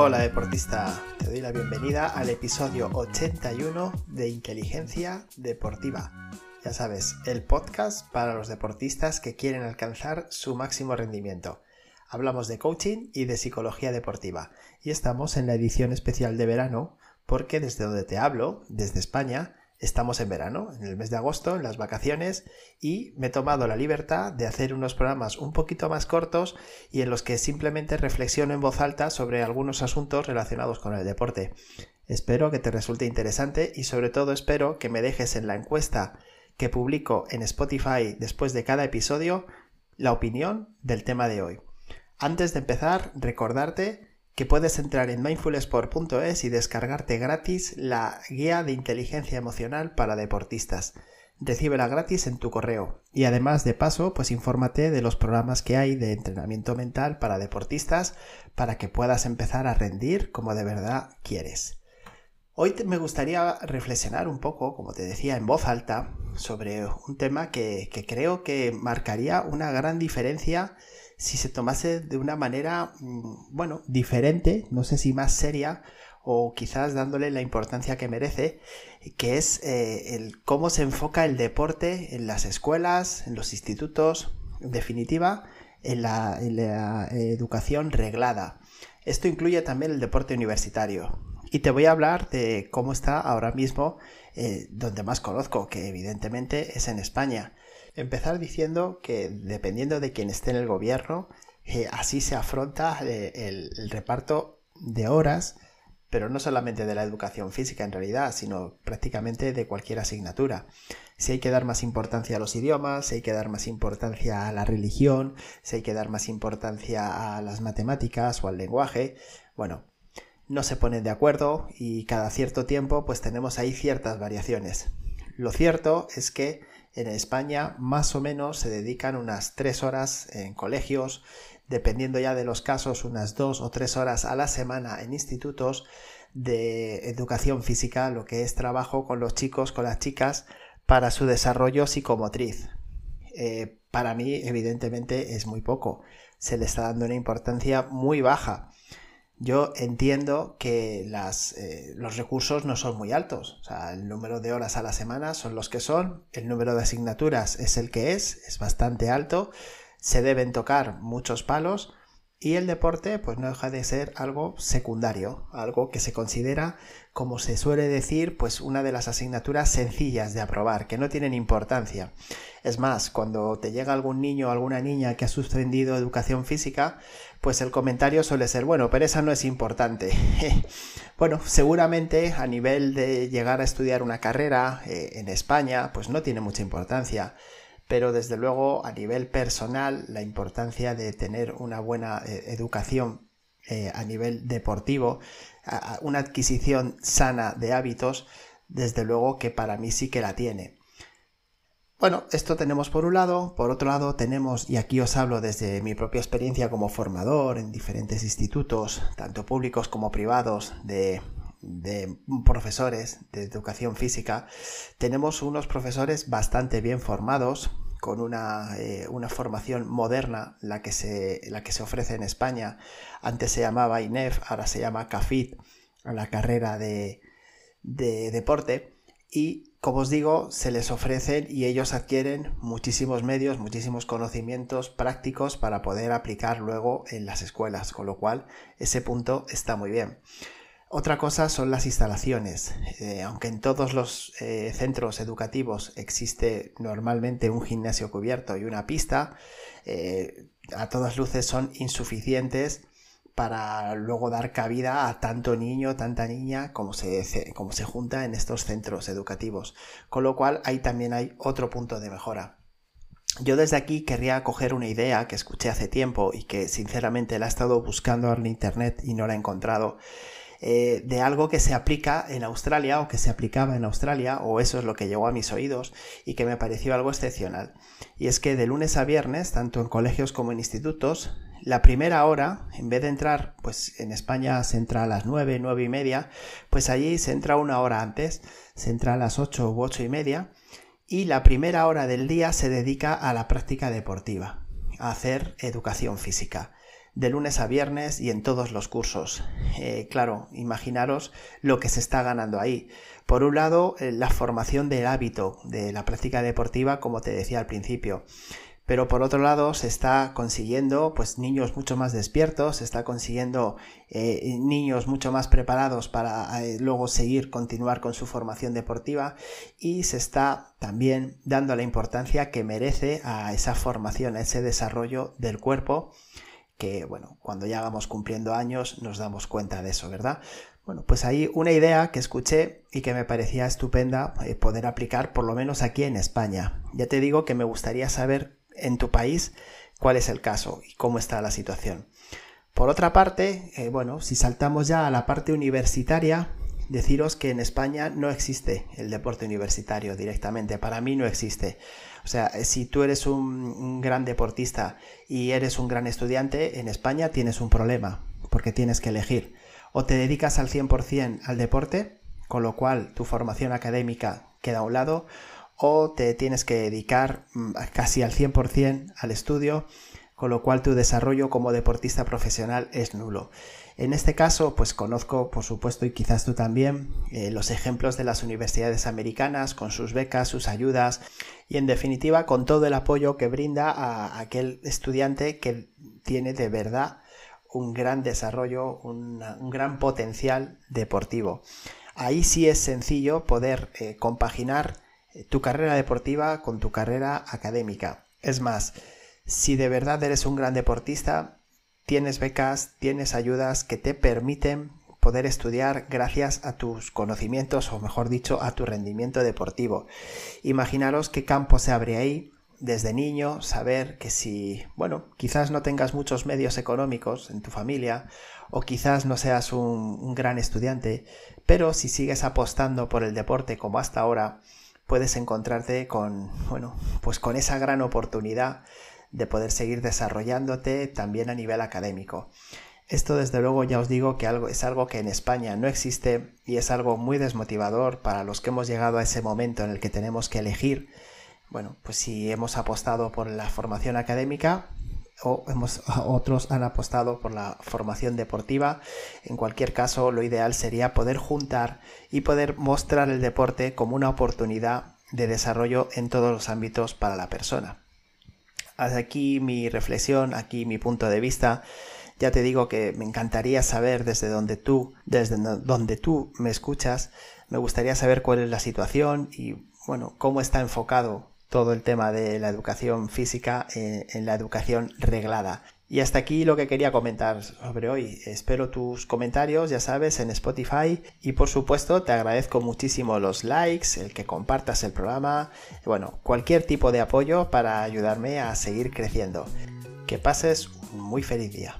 Hola deportista, te doy la bienvenida al episodio 81 de Inteligencia Deportiva. Ya sabes, el podcast para los deportistas que quieren alcanzar su máximo rendimiento. Hablamos de coaching y de psicología deportiva y estamos en la edición especial de verano porque desde donde te hablo, desde España, Estamos en verano, en el mes de agosto, en las vacaciones, y me he tomado la libertad de hacer unos programas un poquito más cortos y en los que simplemente reflexiono en voz alta sobre algunos asuntos relacionados con el deporte. Espero que te resulte interesante y sobre todo espero que me dejes en la encuesta que publico en Spotify después de cada episodio la opinión del tema de hoy. Antes de empezar, recordarte que puedes entrar en mindfulsport.es y descargarte gratis la guía de inteligencia emocional para deportistas. Recíbela gratis en tu correo y además de paso pues infórmate de los programas que hay de entrenamiento mental para deportistas para que puedas empezar a rendir como de verdad quieres. Hoy me gustaría reflexionar un poco, como te decía, en voz alta sobre un tema que, que creo que marcaría una gran diferencia si se tomase de una manera, mm, bueno, diferente, no sé si más seria o quizás dándole la importancia que merece, que es eh, el cómo se enfoca el deporte en las escuelas, en los institutos, en definitiva, en la, educación reglada. Esto incluye también el deporte universitario. Y te voy a hablar de cómo está ahora mismo eh, donde más conozco, que evidentemente es en España. Empezar diciendo que dependiendo de quién esté en el gobierno, eh, así se afronta eh, el, reparto de horas, pero no solamente de la educación física en realidad, sino prácticamente de cualquier asignatura. Si hay que dar más importancia a los idiomas, si hay que dar más importancia a la religión, si hay que dar más importancia a las matemáticas o al lenguaje, bueno, no se ponen de acuerdo y cada cierto tiempo pues tenemos ahí ciertas variaciones. Lo cierto es que en España más o menos se dedican unas tres horas en colegios, dependiendo ya de los casos, unas dos o tres horas a la semana en institutos de educación física, lo que es trabajo con los chicos, con las chicas, para su desarrollo psicomotriz. Eh, para mí, evidentemente, es muy poco. Se le está dando una importancia muy baja yo entiendo que las, eh, los recursos no son muy altos. O sea, el número de horas a la semana son los que son, el número de asignaturas es el que es, es bastante alto, se deben tocar muchos palos y el deporte pues no deja de ser algo secundario, algo que se considera, como se suele decir, pues una de las asignaturas sencillas de aprobar, que no tienen importancia. Es más, cuando te llega algún niño o alguna niña que ha suspendido educación física, pues el comentario suele ser, bueno, pero esa no es importante. bueno, seguramente a nivel de llegar a estudiar una carrera eh, en España, pues no tiene mucha importancia pero desde luego a nivel personal la importancia de tener una buena eh, educación eh, a nivel deportivo, una adquisición sana de hábitos, desde luego que para mí sí que la tiene. Bueno, esto tenemos por un lado, por otro lado tenemos, y aquí os hablo desde mi propia experiencia como formador en diferentes institutos, tanto públicos como privados, de de profesores de educación física, tenemos unos profesores bastante bien formados, con una, eh, formación moderna, la que, se, la que se ofrece en España. Antes se llamaba INEF, ahora se llama CAFIT, la carrera de, de deporte. Y como os digo, se les ofrecen y ellos adquieren muchísimos medios, muchísimos conocimientos prácticos para poder aplicar luego en las escuelas, con lo cual ese punto está muy bien. Otra cosa son las instalaciones. Eh, aunque en todos los eh, centros educativos existe normalmente un gimnasio cubierto y una pista, eh, a todas luces son insuficientes para luego dar cabida a tanto niño, tanta niña como se, como se junta en estos centros educativos. Con lo cual ahí también hay otro punto de mejora. Yo desde aquí querría coger una idea que escuché hace tiempo y que sinceramente la he estado buscando en internet y no la he encontrado eh, de algo que se aplica en Australia o que se aplicaba en Australia, o eso es lo que llegó a mis oídos y que me pareció algo excepcional. Y es que de lunes a viernes, tanto en colegios como en institutos, la primera hora, en vez de entrar, pues en España se entra a las 9, 9 y media, pues allí se entra una hora antes, se entra a las 8 u 8 y media, y la primera hora del día se dedica a la práctica deportiva, a hacer educación física de lunes a viernes y en todos los cursos. Eh, claro, imaginaros lo que se está ganando ahí. Por un lado, eh, la formación del hábito de la práctica deportiva, como te decía al principio pero por otro lado se está consiguiendo pues niños mucho más despiertos, se está consiguiendo eh, niños mucho más preparados para luego seguir, continuar con su formación deportiva y se está también dando la importancia que merece a esa formación, a ese desarrollo del cuerpo que bueno, cuando ya vamos cumpliendo años nos damos cuenta de eso, ¿verdad? Bueno, pues hay una idea que escuché y que me parecía estupenda eh, poder aplicar por lo menos aquí en España. Ya te digo que me gustaría saber en tu país cuál es el caso y cómo está la situación. Por otra parte, eh, bueno, si saltamos ya a la parte universitaria, deciros que en España no existe el deporte universitario directamente. Para mí no existe. O sea, si tú eres un, gran deportista y eres un gran estudiante, en España tienes un problema, porque tienes que elegir. O te dedicas al 100% al deporte, con lo cual tu formación académica queda a un lado, o te tienes que dedicar mm, casi al 100% al estudio, con lo cual tu desarrollo como deportista profesional es nulo. En este caso, pues conozco, por supuesto, y quizás tú también, eh, los ejemplos de las universidades americanas con sus becas, sus ayudas y, en definitiva, con todo el apoyo que brinda a aquel estudiante que tiene de verdad un gran desarrollo, un gran potencial deportivo. Ahí sí es sencillo poder eh, compaginar eh, tu carrera deportiva con tu carrera académica. Es más, si de verdad eres un gran deportista, tienes becas, tienes ayudas que te permiten poder estudiar gracias a tus conocimientos o mejor dicho a tu rendimiento deportivo. Imaginaros qué campo se abre ahí desde niño, saber que si, bueno, quizás no tengas muchos medios económicos en tu familia o quizás no seas un, un gran estudiante, pero si sigues apostando por el deporte como hasta ahora, puedes encontrarte con, bueno, pues con esa gran oportunidad de poder seguir desarrollándote también a nivel académico. Esto desde luego ya os digo que algo, es algo que en España no existe y es algo muy desmotivador para los que hemos llegado a ese momento en el que tenemos que elegir, bueno, pues si hemos apostado por la formación académica o otros han apostado por la formación deportiva. En cualquier caso, lo ideal sería poder juntar y poder mostrar el deporte como una oportunidad de desarrollo en todos los ámbitos para la persona. Hasta aquí mi reflexión, aquí mi punto de vista. Ya te digo que me encantaría saber desde donde tú, desde donde tú me escuchas, me gustaría saber cuál es la situación y bueno, cómo está enfocado todo el tema de la educación física en, en la educación reglada. Y hasta aquí lo que quería comentar sobre hoy. Espero tus comentarios, ya sabes, en Spotify. Y por supuesto, te agradezco muchísimo los likes, el que compartas el programa. Bueno, cualquier tipo de apoyo para ayudarme a seguir creciendo. Que pases un muy feliz día.